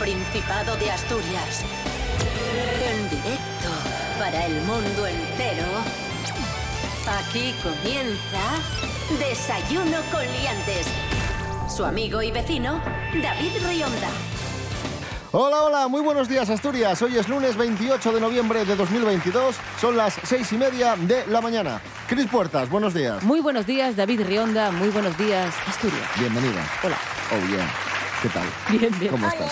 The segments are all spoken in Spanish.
Principado de Asturias. En directo para el mundo entero. Aquí comienza Desayuno con Liantes. Su amigo y vecino, David Rionda. Hola, hola, muy buenos días Asturias. Hoy es lunes 28 de noviembre de 2022. Son las seis y media de la mañana. Cris Puertas, buenos días. Muy buenos días, David Rionda. Muy buenos días, Asturias. Bienvenida. Hola. Oh, yeah. ¿Qué tal? Bien, bien. ¿Cómo estás?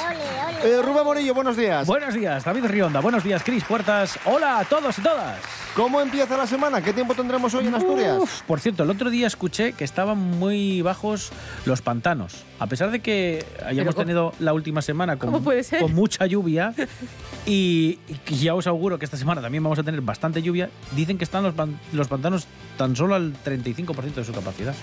Eh, Rubén Morillo, buenos días. Buenos días, David Rionda. Buenos días, Cris Puertas. Hola a todos y todas. ¿Cómo empieza la semana? ¿Qué tiempo tendremos hoy en Asturias? Uf, por cierto, el otro día escuché que estaban muy bajos los pantanos. A pesar de que hayamos ¿cómo- tenido la última semana con, mucha lluvia y, y ya os auguro que esta semana también vamos a tener bastante lluvia, dicen que están los pantanos tan solo al 35% de su capacidad.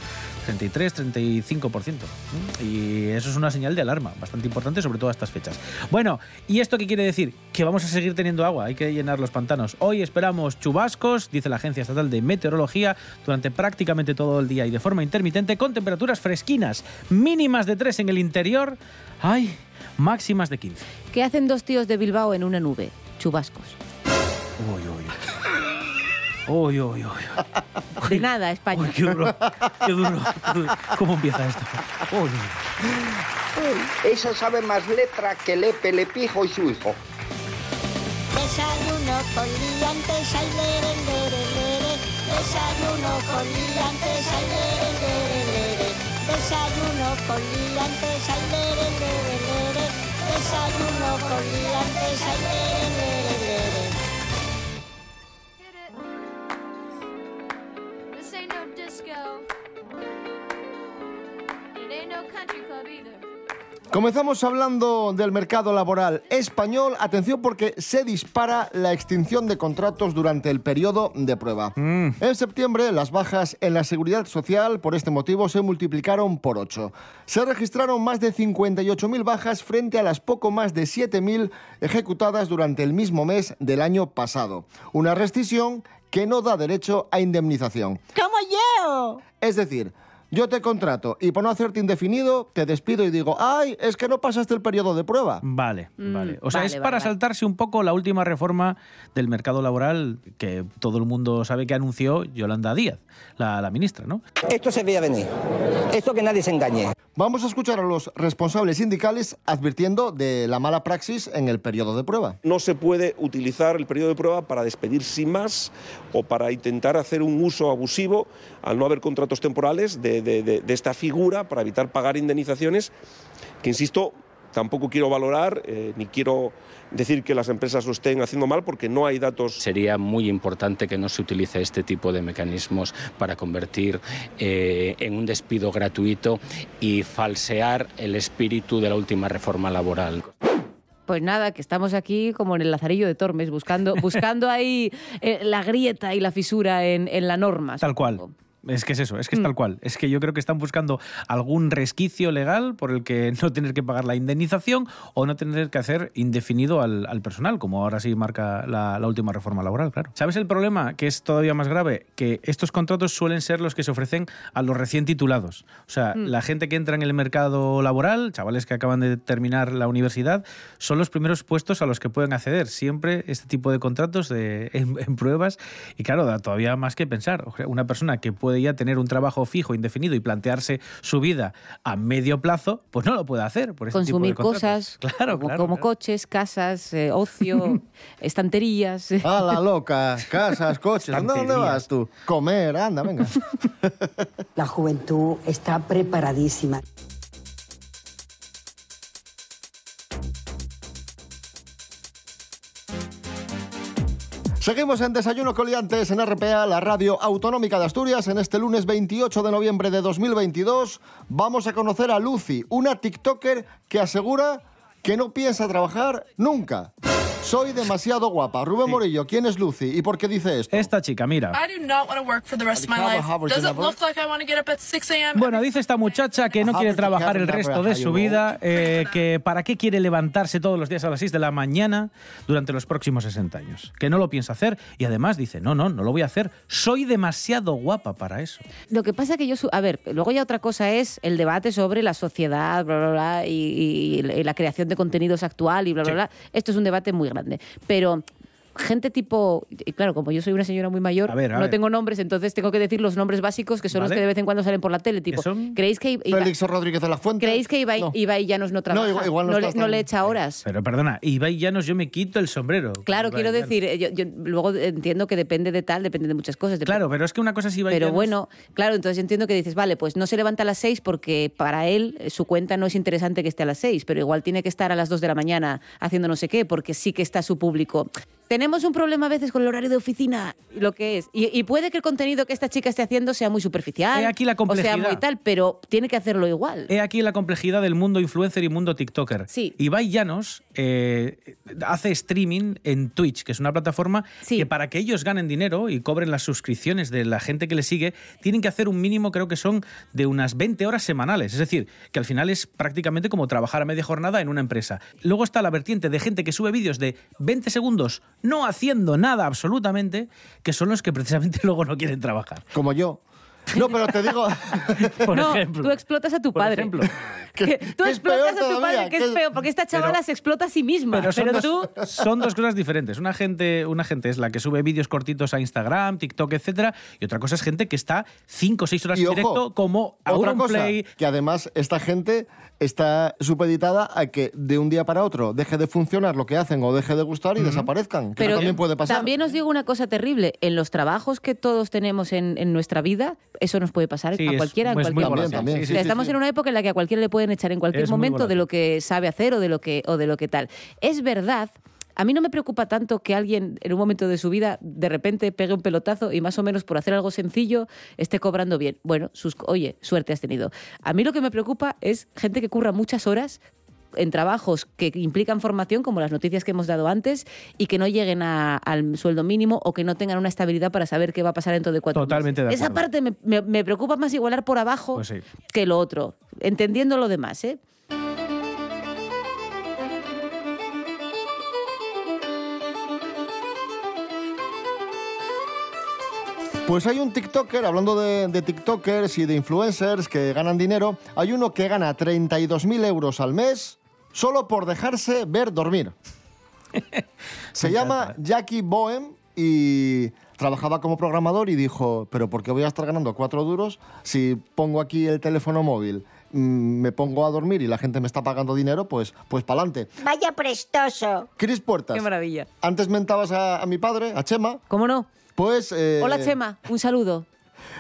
33, 35%. ¿Mm? Y eso es una señal de alarma bastante importante, sobre todo a estas fechas. Bueno, ¿y esto qué quiere decir? Que vamos a seguir teniendo agua, hay que llenar los pantanos. Hoy esperamos chubascos, dice la Agencia Estatal de Meteorología, durante prácticamente todo el día y de forma intermitente, con temperaturas fresquinas, mínimas de 3 en el interior, ay, máximas de 15. ¿Qué hacen dos tíos de Bilbao en una nube? Chubascos. Uy, uy, uy. Uy, uy, uy. De nada, España. Uy, qué duro, qué duro. ¿Cómo empieza esto? Uy, uy. Eso sabe más letra que Lepe, Lepijo y su hijo. Desayuno con liantes, ay, lere, lere, lere. Desayuno con liantes, ay, lere, lere, lere. Desayuno con liantes, ay, lere, lere, lere. Desayuno con liantes, ay, lere, lere. Comenzamos hablando del mercado laboral español. Atención porque se dispara la extinción de contratos durante el periodo de prueba. En septiembre, las bajas en la seguridad social por este motivo se multiplicaron por 8. Se registraron más de 58.000 bajas frente a las poco más de 7.000 ejecutadas durante el mismo mes del año pasado. Una rescisión que no da derecho a indemnización. ¡Como yo! Es decir, yo te contrato y por no hacerte indefinido, te despido y digo, ay, es que no pasaste el periodo de prueba. Vale, Mm, vale. O sea, vale, es vale, para vale. saltarse un poco la última reforma del mercado laboral que todo el mundo sabe que anunció Yolanda Díaz, la, la ministra, ¿no? Esto se veía venir. Esto que nadie se engañe. Vamos a escuchar a los responsables sindicales advirtiendo de la mala praxis en el periodo de prueba. No se puede utilizar el periodo de prueba para despedir sin más o para intentar hacer un uso abusivo al no haber contratos temporales de, de- de- de esta figura para evitar pagar indemnizaciones que, insisto, tampoco quiero valorar eh, ni quiero decir que las empresas lo estén haciendo mal porque no hay datos Sería muy importante que no se utilice este tipo de mecanismos para convertir eh, en un despido gratuito y falsear el espíritu de la última reforma laboral. Pues nada, que estamos aquí como en el Lazarillo de Tormes, buscando, buscando ahí eh, la grieta y la fisura en, en la norma. Tal cual. Es que es eso, Mm. es que es tal cual. Es que yo creo que están buscando algún resquicio legal por el que no tener que pagar la indemnización o no tener que hacer indefinido al, al personal, como ahora sí marca la, la última reforma laboral, claro. ¿Sabes el problema? Que es todavía más grave, que estos contratos suelen ser los que se ofrecen a los recién titulados. O sea, Mm. la gente que entra en el mercado laboral, chavales que acaban de terminar la universidad, son los primeros puestos a los que pueden acceder. Siempre este tipo de contratos de- en, en pruebas. Y claro, da todavía más que pensar. Una persona que puede ya tener un trabajo fijo, indefinido y plantearse su vida a medio plazo, pues no lo puede hacer por este tipo de Consumir cosas Claro, como, claro, como claro. coches, casas, eh, ocio, estanterías. A la loca, casas, coches. ¿Anda, ¿Dónde vas tú? Comer, anda, venga. La juventud está preparadísima. Seguimos en Desayuno Coliantes en RPA, la radio autonómica de Asturias. En este lunes 28 de noviembre de 2022 vamos a conocer a Lucy, una TikToker que asegura que no piensa trabajar nunca. Soy demasiado guapa. Rubén Morillo, ¿quién es Lucy y por qué dice esto? Esta chica, mira. I do not want to work for the rest of my Have a life. Harvard Does it University. look like I want to get up at 6 a.m.? Bueno, dice esta muchacha que no quiere trabajar el resto de su vida, eh, que para qué quiere levantarse todos los días a las 6 de la mañana durante los próximos 60 años, que no lo piensa hacer y además dice, no, no, no lo voy a hacer, soy demasiado guapa para eso. Lo que pasa que yo, su- a ver, luego ya otra cosa es el debate sobre la sociedad, bla, bla, bla, y, y- y la creación de contenidos actual y bla, bla, Sí. bla. Esto es un debate muy Pero gente tipo, y claro, como yo soy una señora muy mayor, A ver, a no ver. tengo nombres, entonces tengo que decir los nombres básicos que son los que de vez en cuando salen por la tele, tipo, son? ¿creéis que Iba- Félix Rodríguez de la Fuente. ¿Creéis que Ibai, No. Ibai Llanos no trabaja? igual- igual no le, está no le echa horas. Pero perdona, Ibai Llanos, yo me quito el sombrero. Claro, Ibai quiero Llanos. decir, eh, yo, yo luego entiendo que depende de tal, depende de muchas cosas. Claro, pero es que una cosa es Ibai Pero Llanos- bueno, claro, entonces yo entiendo que dices, vale, pues no se levanta a las seis porque para él eh, su cuenta no es interesante que esté a las seis, pero igual tiene que estar a las dos de la mañana haciendo no sé qué, porque sí que está su público. Tenemos un problema a veces con el horario de oficina, lo que es. Y, y puede que el contenido que esta chica esté haciendo sea muy superficial. He aquí la O sea, complejidad. muy tal, pero tiene que hacerlo igual. He aquí la complejidad del mundo influencer y mundo TikToker. Sí. Ibai Llanos eh, hace streaming en Twitch, que es una plataforma que para que ellos ganen dinero y cobren las suscripciones de la gente que les sigue, tienen que hacer un mínimo, creo que son de unas 20 horas semanales. Es decir, que al final es prácticamente como trabajar a media jornada en una empresa. Luego está la vertiente de gente que sube vídeos de 20 segundos no haciendo nada absolutamente, que son los que precisamente luego no quieren trabajar. Como yo. No, pero te digo. Por no, ejemplo. tú explotas a tu Por padre. ejemplo. Que tú que explotas peor a tu todavía, padre, que que es peor, porque esta chavala Pero- se explota a sí misma. Pero Pero, son, tú... dos, son dos cosas diferentes. Una gente, una gente es la que sube vídeos cortitos a Instagram, TikTok, etcétera, y otra cosa es gente que está 5 o 6 horas Y en ojo, directo como Otra cosa, Auronplay. que además esta gente está supeditada a que de un día para otro deje de funcionar lo que hacen o deje de gustar y desaparezcan. Que eso Pero también puede pasar. También os digo una cosa terrible. En los trabajos que todos tenemos en, en nuestra vida, eso nos puede pasar Sí, a cualquiera en es cualquier volátil. momento. Sí, sí, sí, Estamos sí. en una época en la que a cualquiera le pueden echar en cualquier Es momento de lo que sabe hacer o de lo que, o de lo que tal. Es verdad. A mí no me preocupa tanto que alguien en un momento de su vida de repente pegue un pelotazo y más o menos por hacer algo sencillo esté cobrando bien. Bueno, sus, oye, suerte has tenido. A mí lo que me preocupa es gente que curra muchas horas en trabajos que implican formación, como las noticias que hemos dado antes, y que no lleguen a- al sueldo mínimo o que no tengan una estabilidad para saber qué va a pasar dentro de cuatro Totalmente meses. de Esa parte me, me- me preocupa más igualar por abajo Pues sí. que lo otro, entendiendo lo demás, ¿eh? Pues hay un TikToker, hablando de, de TikTokers y de influencers que ganan dinero, hay uno que gana 32.000 euros al mes solo por dejarse ver dormir. Se llama Jackie Bohem y trabajaba como programador y dijo, pero ¿por qué voy a estar ganando cuatro duros si pongo aquí el teléfono móvil, mm, me pongo a dormir y la gente me está pagando dinero? Pues, pues pa'lante. Vaya prestoso. Cris Puertas. Qué maravilla. Antes mentabas a, a mi padre, a Chema. ¿Cómo no? Pues... eh, Hola, Chema, un saludo.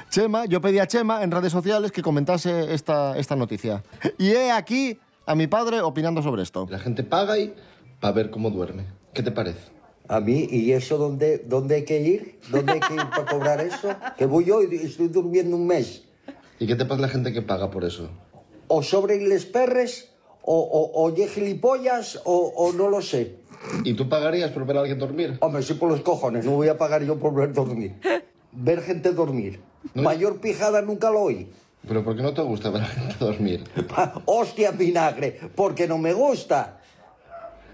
Chema, yo pedí a Chema en redes sociales que comentase esta, esta noticia. Y he aquí a mi padre opinando sobre esto. La gente paga y para ver cómo duerme. ¿Qué te parece? A mí, ¿y eso dónde, dónde hay que ir? ¿Dónde hay que ir para cobrar eso? Que voy yo y estoy durmiendo un mes. ¿Y qué te pasa la gente que paga por eso? O sobren les perres, o, o, o ye gilipollas, o, o no lo sé. ¿Y tú pagarías por ver a alguien dormir? Hombre, sí por los cojones, no voy a pagar yo por ver dormir. Ver gente dormir. Mayor pijada nunca lo oí. ¿Pero por qué no te gusta ver a gente dormir? Hostia, vinagre, porque no me gusta.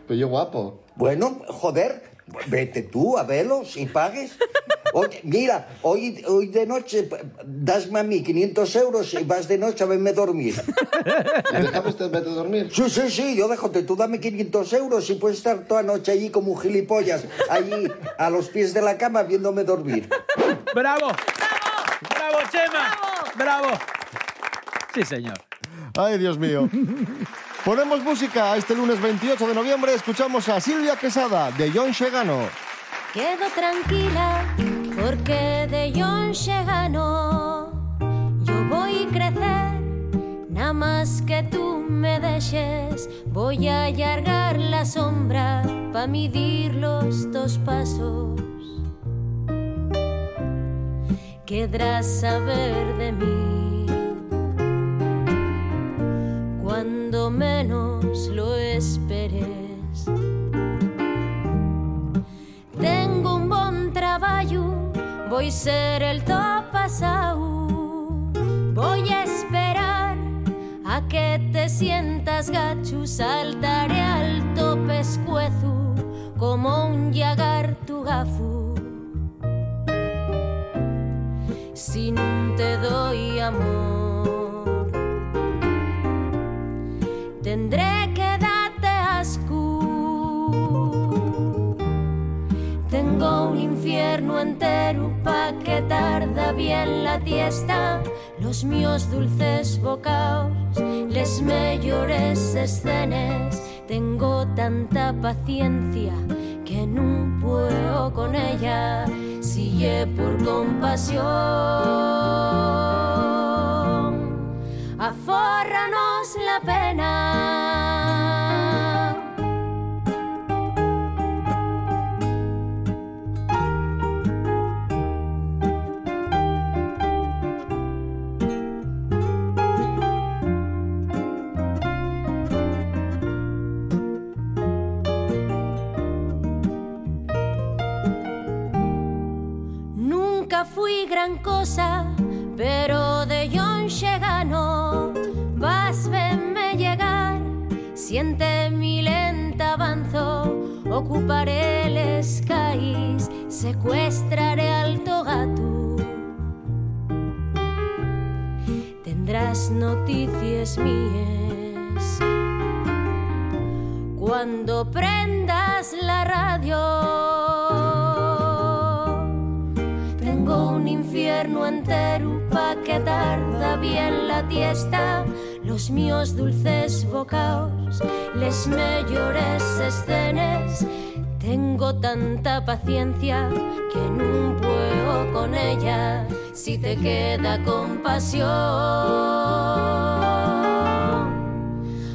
Pero yo guapo. Bueno, joder, vete tú a verlos y pagues. Oye, mira, hoy, hoy de noche dasme a mí 500 euros y vas de noche a verme dormir. ¿Y déjame usted vete a dormir? Sí, sí, sí, yo déjate, tú dame 500 euros y puedes estar toda noche allí como un gilipollas, allí a los pies de la cama viéndome dormir. ¡Bravo! ¡Bravo, Chema! ¡Bravo! Sí, señor. Ay, Dios mío. Ponemos música este lunes 28 de noviembre. Escuchamos a Silvia Quesada de John Shegano. Quedo tranquila porque de John Xegano yo voy a crecer nada más que tú me dejes voy a allargar la sombra para medir los dos pasos querrás saber de mí voy ser el to pasado. Voy a esperar a que te sientas gacho, saltaré alto pescuezo como un llagar tu gafu. Si te doy amor, entero pa' que tarda bien la tiesta. Los míos dulces bocaos, les mejores escenas. Tengo tanta paciencia que no puedo con ella. Sigue por compasión. Afórranos la pena. Gran cosa, pero de John gano. Vas verme llegar, siente mi lenta avanzo. Ocuparé el skies, secuestraré al gato. Tendrás noticias mías cuando prendas la radio. Infierno entero pa' que tarda bien la tiesta. Los míos dulces bocaos, les mejores escenas. Tengo tanta paciencia que no puedo con ella. Si te queda compasión,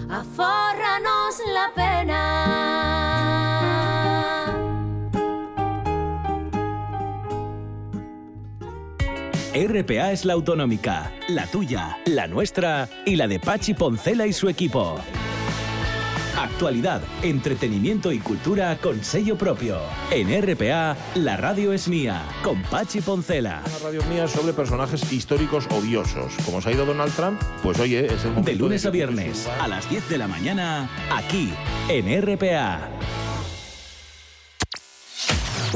afórranos la pena. RPA es la autonómica, la tuya, la nuestra y la de Pachi Poncela y su equipo. Actualidad, entretenimiento y cultura con sello propio. En RPA, la radio es mía, con Pachi Poncela. Una radio mía sobre personajes históricos odiosos. Como se ha ido Donald Trump, pues oye, es el momento De lunes a viernes, a las 10 de la mañana, aquí, en RPA.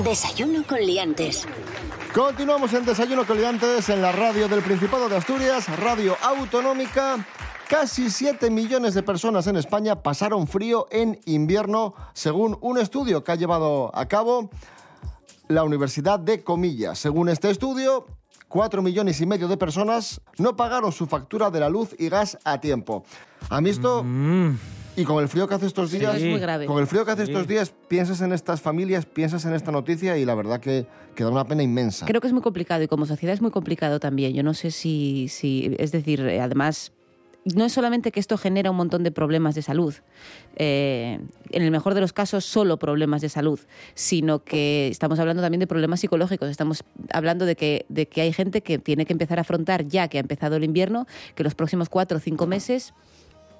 Desayuno con liantes. Continuamos en Desayuno Coliantes en la radio del Principado de Asturias, radio autonómica. Casi 7 millones de personas en España pasaron frío en invierno, según un estudio que ha llevado a cabo la Universidad de Comillas. Según este estudio, 4 millones y medio de personas no pagaron su factura de la luz y gas a tiempo. ¿Han visto? Y con el frío que hace estos Sí, días, es muy grave. con el frío que hace Sí. estos días, piensas en estas familias, piensas en esta noticia y la verdad que, que da una pena inmensa. Creo que es muy complicado y como sociedad es muy complicado también. Yo no sé si, si es decir, eh, además, no es solamente que esto genera un montón de problemas de salud, eh, en el mejor de los casos solo problemas de salud, sino que estamos hablando también de problemas psicológicos. Estamos hablando de que, de que hay gente que tiene que empezar a afrontar ya que ha empezado el invierno, que los próximos cuatro o cinco meses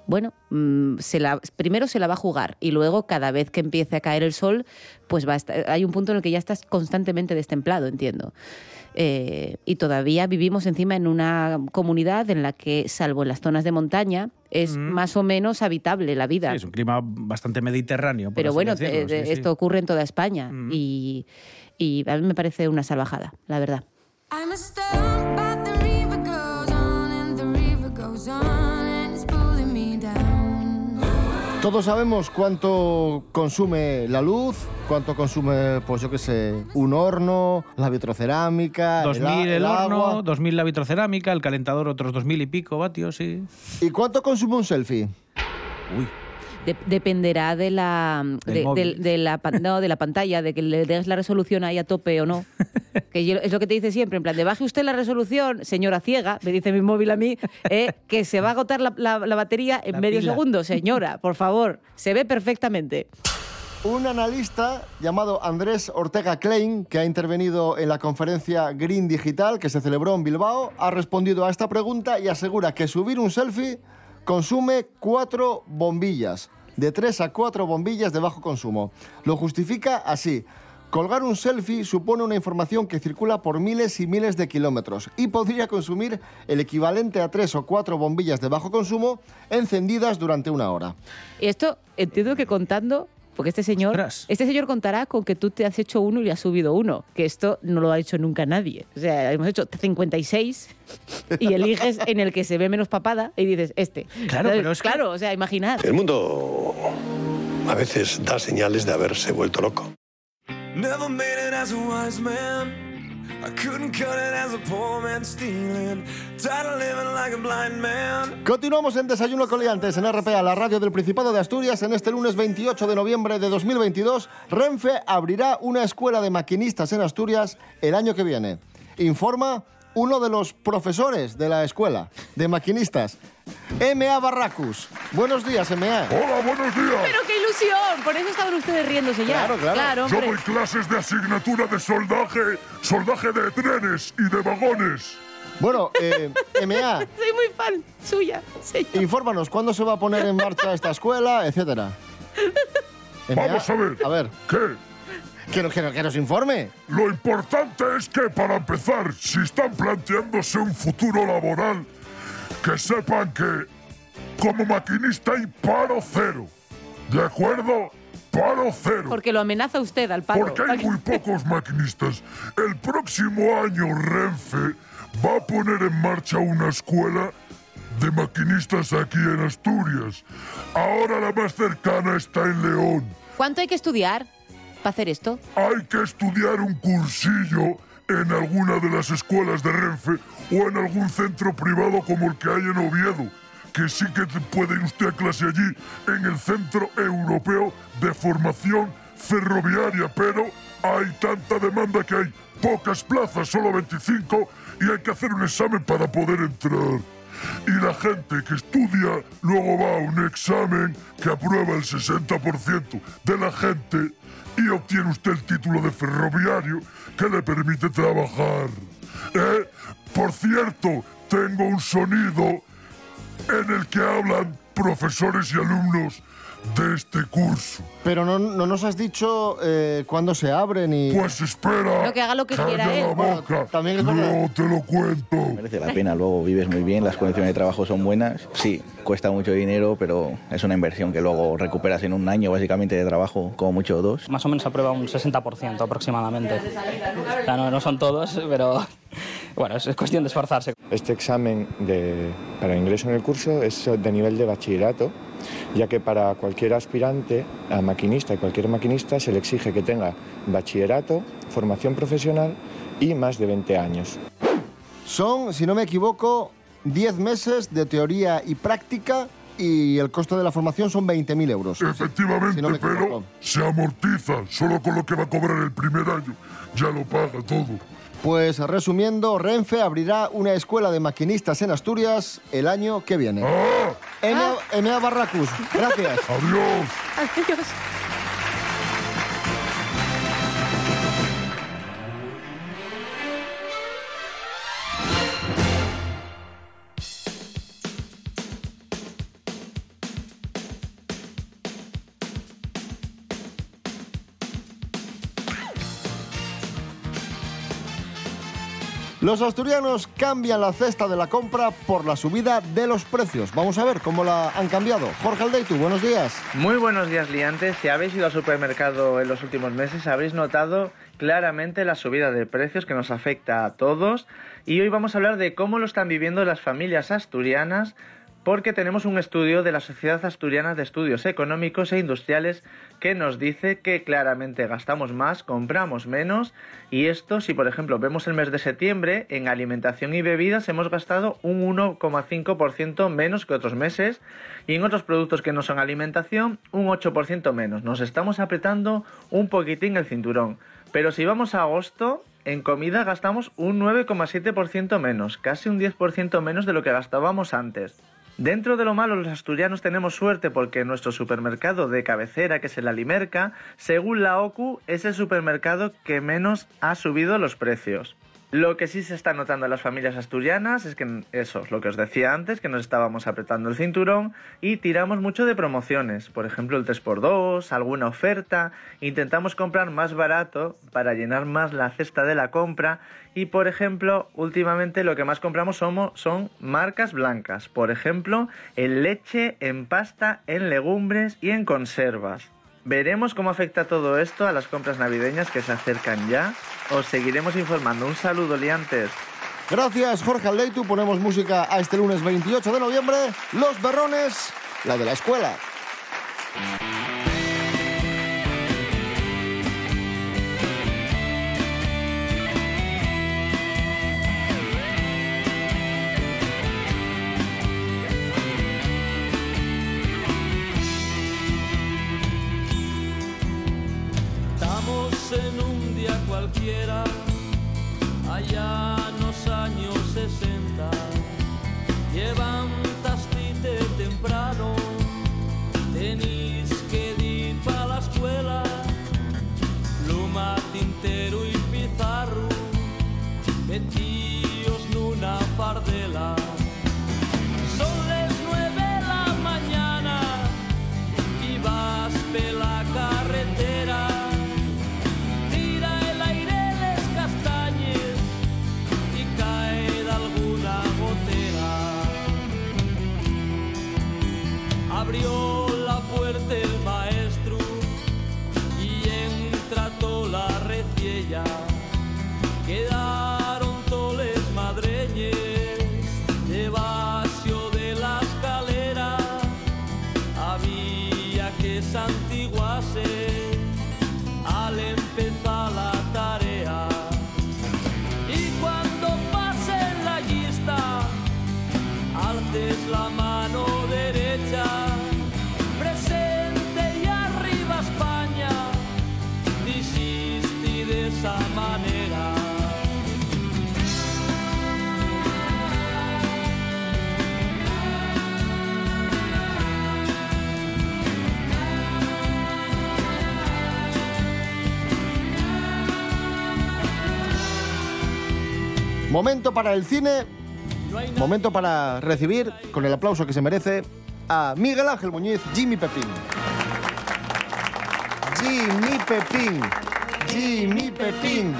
bueno, mm, se la, primero se la va a jugar y luego cada vez que empiece a caer el sol, pues va a estar- hay un punto en el que ya estás constantemente destemplado, entiendo. Eh, y todavía vivimos encima en una comunidad en la que, salvo en las zonas de montaña, es más o menos habitable la vida. Sí, es un clima bastante mediterráneo. por Pero así bueno, decirlo, te- sí, sí. esto ocurre en toda España y, y a mí me parece una salvajada, la verdad. I'm a Todos sabemos cuánto consume la luz, cuánto consume, pues yo qué sé, un horno, la vitrocerámica, el, 2000 a- el, el horno, agua. 2000 la vitrocerámica, el calentador otros 2000 y pico vatios, sí. ¿Y cuánto consume un selfie? Uy. De- dependerá de la Del de, móvil. de- de la no, de la pantalla, de que le des la resolución ahí a tope o no. Que yo- es lo que te dice siempre, en plan de baje usted la resolución, señora ciega, me dice mi móvil a mí, eh, que se va a agotar la, la- la batería en La medio pila. segundo, señora, por favor, se ve perfectamente. Un analista llamado Andrés Ortega Klein, que ha intervenido en la conferencia Green Digital que se celebró en Bilbao, ha respondido a esta pregunta y asegura que subir un selfie consume cuatro bombillas, de tres a cuatro bombillas de bajo consumo. Lo justifica así. Colgar un selfie supone una información que circula por miles y miles de kilómetros y podría consumir el equivalente a tres o cuatro bombillas de bajo consumo encendidas durante una hora. Y esto entiendo que contando, porque este señor, este señor contará con que tú te has hecho uno y le has subido uno, que esto no lo ha hecho nunca nadie. O sea, hemos hecho 56 y eliges en el que se ve menos papada y dices este. Claro, Entonces, pero es que- claro, o sea, imaginad. El mundo a veces da señales de haberse vuelto loco. Never made it as a wise man. Continuamos en Desayuno con Liantes en RPA, la radio del Principado de Asturias. En este lunes 28 de noviembre de 2022, Renfe abrirá una escuela de maquinistas en Asturias el año que viene. Informa uno de los profesores de la escuela de maquinistas, M.A. Barracus. Buenos días, M.A. Hola, buenos días. Pero qué ilusión, por eso estaban ustedes riéndose ya. Claro, claro. Yo hombre. doy clases de asignatura de soldaje, soldaje de trenes y de vagones. Bueno, eh, M.A., Soy muy fan suya, señor. infórmanos cuándo se va a poner en marcha esta escuela, etcétera. Vamos a ver. A ver. ¿Qué? Que, no- que no- que nos informe. Lo importante es que, para empezar, si están planteándose un futuro laboral, que sepan que como maquinista hay paro cero. ¿De acuerdo? Paro cero. Porque lo amenaza usted al paro. Porque hay muy pocos maquinistas. El próximo año Renfe va a poner en marcha una escuela de maquinistas aquí en Asturias. Ahora la más cercana está en León. ¿Cuánto hay que estudiar para hacer esto? Hay que estudiar un cursillo en alguna de las escuelas de Renfe o en algún centro privado como el que hay en Oviedo, que sí que puede ir usted a clase allí en el Centro Europeo de Formación Ferroviaria, pero hay tanta demanda que hay pocas plazas, solo 25, y hay que hacer un examen para poder entrar. Y la gente que estudia luego va a un examen que aprueba el 60% de la gente y obtiene usted el título de ferroviario que le permite trabajar. ¿Eh? Por cierto, tengo un sonido en el que hablan profesores y alumnos de este curso. Pero no, no nos has dicho eh, cuándo se abren y... Pues espera. No, que haga lo que quiera Calla él. la boca. También es. Luego te lo cuento. Merece la pena, luego vives muy bien, las condiciones de trabajo son buenas. Sí, cuesta mucho dinero, pero es una inversión que luego recuperas en un año básicamente de trabajo, como mucho dos. Más o menos aprueba un 60% aproximadamente. No, no son todos, pero bueno, es es cuestión de esforzarse. Este examen de- para ingreso en el curso es de nivel de bachillerato, ya que para cualquier aspirante a maquinista y cualquier maquinista se le exige que tenga bachillerato, formación profesional y más de 20 años. Son, si no me equivoco, 10 meses de teoría y práctica y el costo de la formación son 20.000 euros. Efectivamente, Si no me pero se amortiza solo con lo que va a cobrar el primer año. Ya lo paga todo. Pues resumiendo, Renfe abrirá una escuela de maquinistas en Asturias el año que viene. M.A. M.A. Barracus, gracias. Adiós. Adiós. Los asturianos cambian la cesta de la compra por la subida de los precios. Vamos a ver cómo la han cambiado. Jorge Aldeitu, buenos días. Muy buenos días, liantes. Si habéis ido al supermercado en los últimos meses, habréis notado claramente la subida de precios que nos afecta a todos. Y hoy vamos a hablar de cómo lo están viviendo las familias asturianas, porque tenemos un estudio de la Sociedad Asturiana de Estudios Económicos e Industriales que nos dice que claramente gastamos más, compramos menos. Y esto, si por ejemplo vemos el mes de septiembre, en alimentación y bebidas hemos gastado un 1,5% menos que otros meses y en otros productos que no son alimentación un 8% menos. Nos estamos apretando un poquitín el cinturón. Pero si vamos a agosto, en comida gastamos un 9,7% menos, casi un 10% menos de lo que gastábamos antes. Dentro de lo malo, los asturianos tenemos suerte porque nuestro supermercado de cabecera, que es el Alimerca, según la OCU, es el supermercado que menos ha subido los precios. Lo que sí se está notando en las familias asturianas es que eso, lo que os decía antes, que nos estábamos apretando el cinturón y tiramos mucho de promociones. Por ejemplo, el 3x2, alguna oferta. Intentamos comprar más barato para llenar más la cesta de la compra. Y, por ejemplo, últimamente lo que más compramos somos, son marcas blancas. Por ejemplo, en leche, en pasta, en legumbres y en conservas. Veremos cómo afecta todo esto a las compras navideñas que se acercan ya. Os seguiremos informando. Un saludo, liantes. Gracias, Jorge Aldeitu. Ponemos música a este lunes 28 de noviembre. Los Berrones, la de la escuela. Momento para el cine, momento para recibir, con el aplauso que se merece, a Miguel Ángel Muñiz, Jimmy Pepín. Jimmy Pepín, Jimmy Pepín,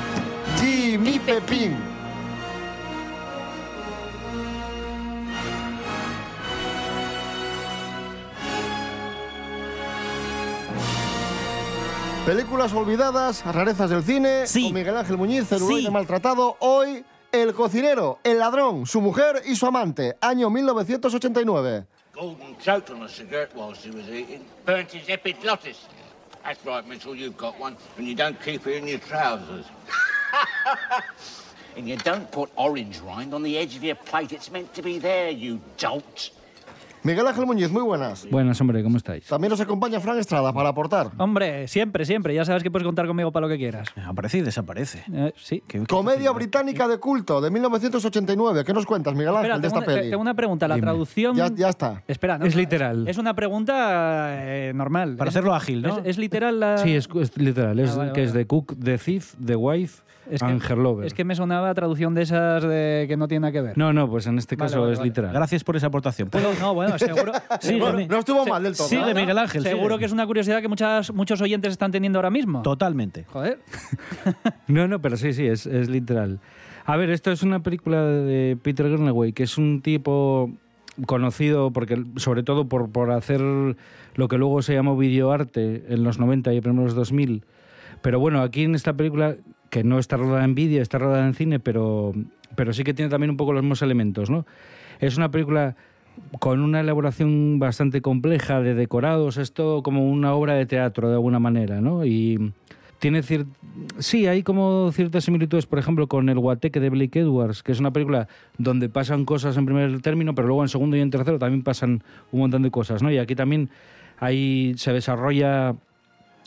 Jimmy Pepín. Películas olvidadas, rarezas del cine, con Miguel Ángel Muñiz, celuloide Sí. maltratado. Hoy, El cocinero, El ladrón, su mujer y su amante, año 1989. Golden choked on a cigarette whilst he was eating. Burnt his epiglottis. That's right, Mitchell, you've got one, and you don't keep it in your trousers. and you don't put orange rind on the edge of your plate. It's meant to be there, you dolt. Miguel Ángel Muñiz, muy buenas. Buenas, hombre, ¿cómo estáis? También nos acompaña Fran Estrada para aportar. Hombre, siempre, siempre. Ya sabes que puedes contar conmigo para lo que quieras. Aparece y desaparece. Eh, sí. Comedia británica de culto de 1989. ¿Qué nos cuentas, Miguel Ángel, Espera, de esta una, peli? tengo una pregunta. La Dime. traducción. Ya, ya está. Espera, no, Es literal. Es una pregunta eh, normal. Para Es- hacerlo ágil, ¿no? Es, es literal la. Sí, es, es literal. Es, Ah, vale, que es de Cook, The Thief, The Wife, Es que- Lover. Es que me sonaba traducción de esas de que no tiene nada que ver. No, no, pues en este Vale, caso vale, es vale. literal. Gracias por esa aportación. No, bueno, seguro. Mi- No estuvo mal del todo. Sigue, ¿no? Miguel Ángel. Seguro sigue. que es una curiosidad que muchas, muchos oyentes están teniendo ahora mismo. Totalmente. Joder. No, no, pero sí, sí, es, es literal. A ver, esto es una película de Peter Greenaway, que es un tipo conocido porque sobre todo por, por hacer lo que luego se llamó videoarte en los 90 y primeros 2000. Pero bueno, aquí en esta película, que no está rodada en vídeo, está rodada en cine, pero, pero sí que tiene también un poco los mismos elementos, ¿no? Es una película con una elaboración bastante compleja de decorados, es todo como una obra de teatro de alguna manera, ¿no? Y tiene sí, hay como ciertas similitudes, por ejemplo, con El Guateque de Blake Edwards, que es una película donde pasan cosas en primer término, pero luego en segundo y en tercero también pasan un montón de cosas, ¿no? Y aquí también ahí se desarrolla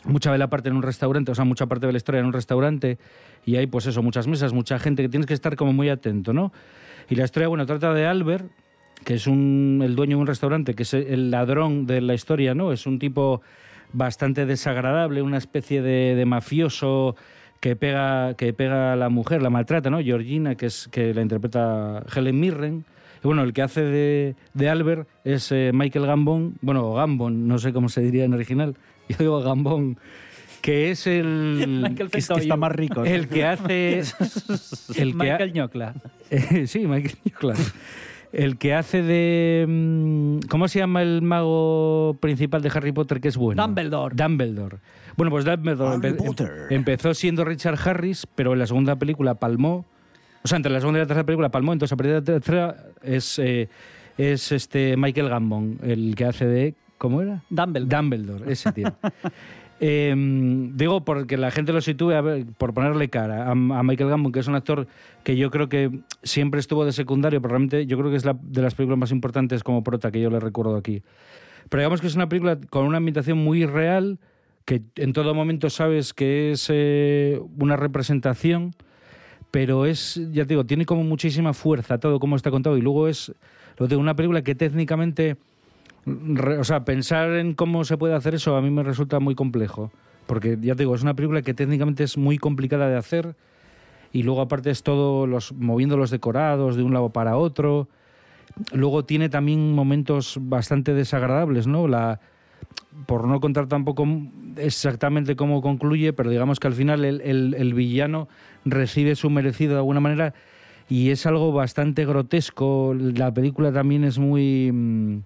mucha de la parte en un restaurante, o sea, mucha parte de la historia en un restaurante, y hay pues eso, muchas mesas, mucha gente que tienes que estar como muy atento, ¿no? Y la historia, bueno, trata de Albert, que es el dueño de un restaurante, que es el ladrón de la historia, ¿no? Es un tipo bastante desagradable, una especie de, de mafioso que pega, que pega a la mujer, la maltrata, ¿no? Georgina, que es que la interpreta Helen Mirren. Y bueno, el que hace de, de Albert es eh, Michael Gambon, bueno, Gambon, no sé cómo se diría en original. Yo digo Gambon, que es el Michael que, está más rico. El que hace el que ha- Michael Ñocla. Eh, sí, Michael Ñocla. El que hace de. mm, ¿Cómo se llama el mago principal de Harry Potter que es bueno? Dumbledore. Dumbledore. Bueno, pues Dumbledore empe- Potter. empezó siendo Richard Harris, pero en la segunda película palmó. O sea, entre la segunda y la tercera película palmó, entonces a partir de la tercera es, eh, es este Michael Gambon, el que hace de. ¿Cómo era? Dumbledore. Dumbledore, ese tío. Eh, digo porque la gente lo sitúe, a ver, por ponerle cara a, a Michael Gambon, que es un actor que yo creo que siempre estuvo de secundario, pero realmente yo creo que es la, de las películas más importantes como prota que yo le recuerdo aquí. Pero digamos que es una película con una ambientación muy real, que en todo momento sabes que es eh, una representación, pero es, ya te digo, tiene como muchísima fuerza todo como está contado. Y luego es, lo de una película que técnicamente o sea, pensar en cómo se puede hacer eso a mí me resulta muy complejo. Porque ya te digo, es una película que técnicamente es muy complicada de hacer y luego aparte es todo los, moviendo los decorados de un lado para otro. Luego tiene también momentos bastante desagradables, ¿no? La, por no contar tampoco exactamente cómo concluye, pero digamos que al final el, el- el villano recibe su merecido de alguna manera y es algo bastante grotesco. La película también es muy...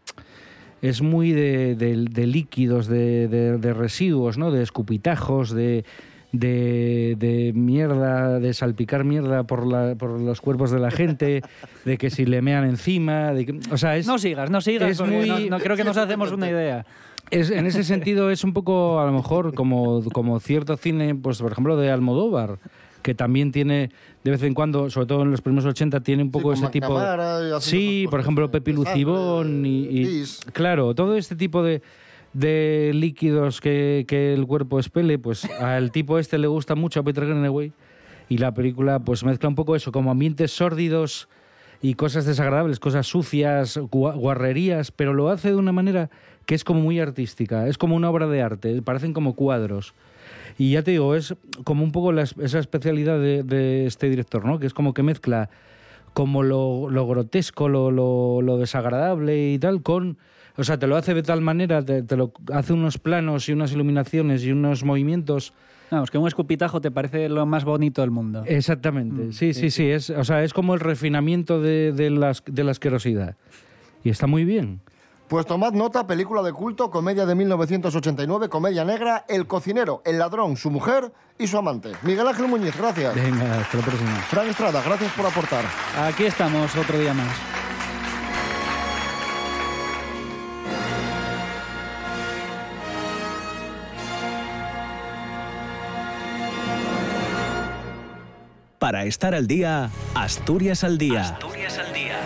es muy de, de- de líquidos, de, de- de residuos, ¿no? De escupitajos, de, de, de mierda, de salpicar mierda por, la, por los cuerpos de la gente, de que si le mean encima, de que, o sea, es, No sigas, no sigas, es muy- no, no creo que nos hacemos una idea. es, en ese sentido es un poco, a lo mejor, como, como cierto cine, pues por ejemplo, de Almodóvar, que también tiene, de vez en cuando, sobre todo en los primeros 80, tiene un poco ese tipo... Sí, por ejemplo, Pepi Lucibón y, y-. Claro, todo este tipo de, de líquidos que, que el cuerpo expele, pues al tipo este le gusta mucho a Peter Greenaway y la película pues mezcla un poco eso, como ambientes sórdidos y cosas desagradables, cosas sucias, gua- guarrerías, pero lo hace de una manera que es como muy artística, es como una obra de arte, parecen como cuadros. Y ya te digo, es como un poco la esa especialidad de, de este director, ¿no? Que es como que mezcla como lo, lo grotesco, lo, lo, lo desagradable y tal, con... O sea, te lo hace de tal manera, te, te lo hace unos planos y unas iluminaciones y unos movimientos... Vamos, que un escupitajo te parece lo más bonito del mundo. Exactamente, sí, sí, sí, sí, Es, o sea, es como el refinamiento de, de, las, de la asquerosidad. Y está muy bien. Pues tomad nota, película de culto, comedia de 1989, comedia negra, El cocinero, El ladrón, su mujer y su amante. Miguel Ángel Muñiz, gracias. Venga, hasta la próxima. Fran Estrada, gracias por aportar. Aquí estamos otro día más. Para estar al día, Asturias al día.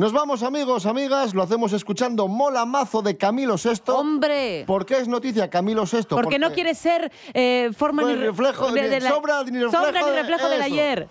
Nos vamos, amigos, amigas, lo hacemos escuchando Mola Mazo de Camilo VI. ¡Hombre! ¿Por qué es noticia Camilo VI? Porque no quiere ser eh, forma ni re- reflejo, de- de la- sombra ni reflejo ni de- reflejo del eso. ayer.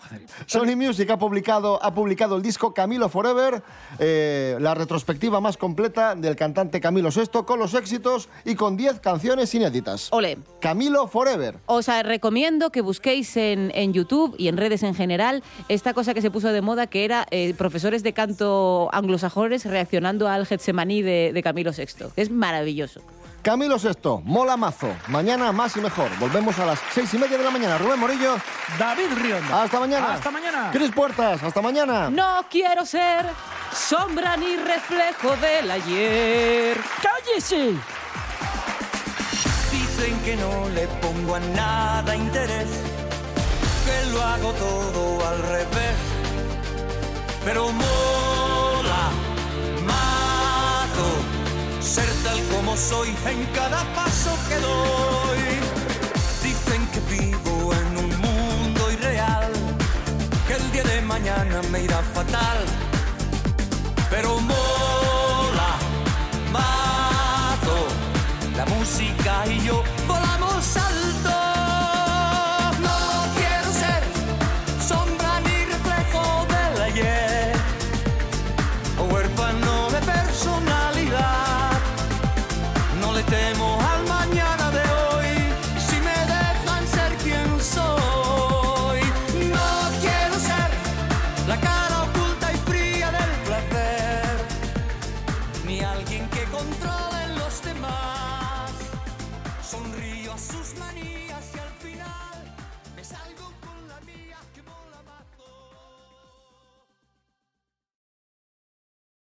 Sony Music ha publicado, ha publicado el disco Camilo Forever, eh, la retrospectiva más completa del cantante Camilo VI, con los éxitos y con 10 canciones inéditas. Ole. Camilo Forever. Os recomiendo que busquéis en, en YouTube y en redes en general esta cosa que se puso de moda, que era eh, profesores de canto anglosajones reaccionando al Getsemaní de, de Camilo VI. Es maravilloso. Camilo VI, Mola Mazo. Mañana más y mejor. Volvemos a las seis y media de la mañana. Rubén Morillo. David Rionda. Hasta mañana. Hasta mañana. Cris Puertas. Hasta mañana. No quiero ser sombra ni reflejo del ayer. ¡Cállese! Dicen que no le pongo a nada interés, que lo hago todo al revés. Pero mola, ser tal como soy en cada paso que doy. Dicen que vivo en un mundo irreal, que el día de mañana me irá fatal. Pero